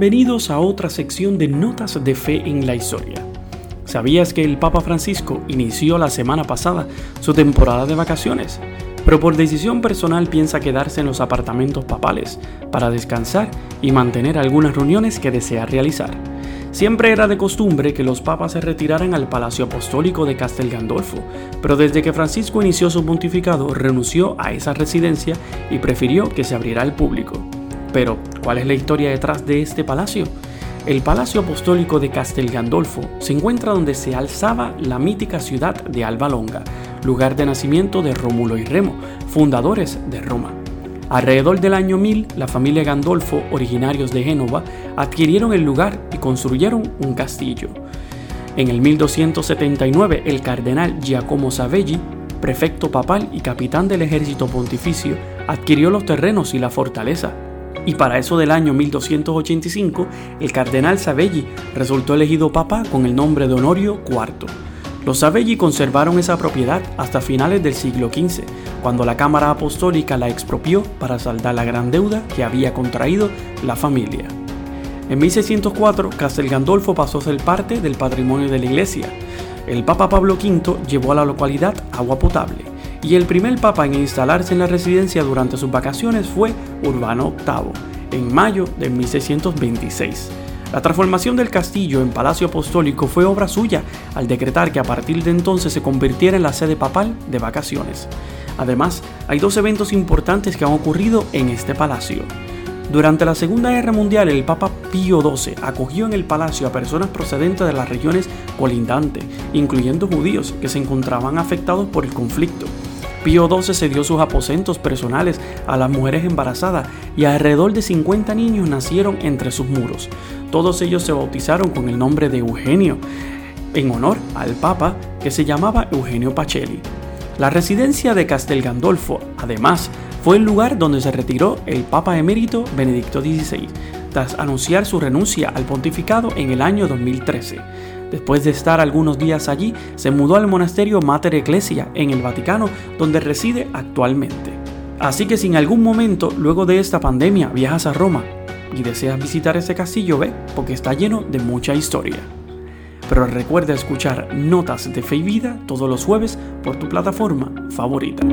Bienvenidos a otra sección de Notas de Fe en la Historia. ¿Sabías que el Papa Francisco inició la semana pasada su temporada de vacaciones? Pero por decisión personal piensa quedarse en los apartamentos papales para descansar y mantener algunas reuniones que desea realizar. Siempre era de costumbre que los papas se retiraran al Palacio Apostólico de Castel Gandolfo, pero desde que Francisco inició su pontificado renunció a esa residencia y prefirió que se abriera al público. Pero, ¿cuál es la historia detrás de este palacio? El Palacio Apostólico de Castel Gandolfo se encuentra donde se alzaba la mítica ciudad de Alba Longa, lugar de nacimiento de Rómulo y Remo, fundadores de Roma. Alrededor del año 1000, la familia Gandolfo, originarios de Génova, adquirieron el lugar y construyeron un castillo. En el 1279, el cardenal Giacomo Savelli, prefecto papal y capitán del ejército pontificio, adquirió los terrenos y la fortaleza, y para eso del año 1285, el cardenal Savelli resultó elegido papa con el nombre de Honorio IV. Los Savelli conservaron esa propiedad hasta finales del siglo XV, cuando la Cámara Apostólica la expropió para saldar la gran deuda que había contraído la familia. En 1604, Castel Gandolfo pasó a ser parte del patrimonio de la iglesia. El Papa Pablo V llevó a la localidad agua potable y el primer papa en instalarse en la residencia durante sus vacaciones fue Urbano VIII, en mayo de 1626. La transformación del castillo en palacio apostólico fue obra suya al decretar que a partir de entonces se convirtiera en la sede papal de vacaciones. Además, hay dos eventos importantes que han ocurrido en este palacio. Durante la Segunda Guerra Mundial, el Papa Pío XII acogió en el palacio a personas procedentes de las regiones colindantes, incluyendo judíos que se encontraban afectados por el conflicto. Pío XII cedió sus aposentos personales a las mujeres embarazadas y alrededor de 50 niños nacieron entre sus muros. Todos ellos se bautizaron con el nombre de Eugenio, en honor al Papa que se llamaba Eugenio Pacelli. La residencia de Castel Gandolfo, además, fue el lugar donde se retiró el Papa emérito Benedicto XVI, tras anunciar su renuncia al pontificado en el año 2013. Después de estar algunos días allí, se mudó al monasterio Mater Ecclesia en el Vaticano, donde reside actualmente. Así que si en algún momento, luego de esta pandemia, viajas a Roma y deseas visitar ese castillo, ve, porque está lleno de mucha historia. Pero recuerda escuchar Notas de Fe y Vida todos los jueves por tu plataforma favorita.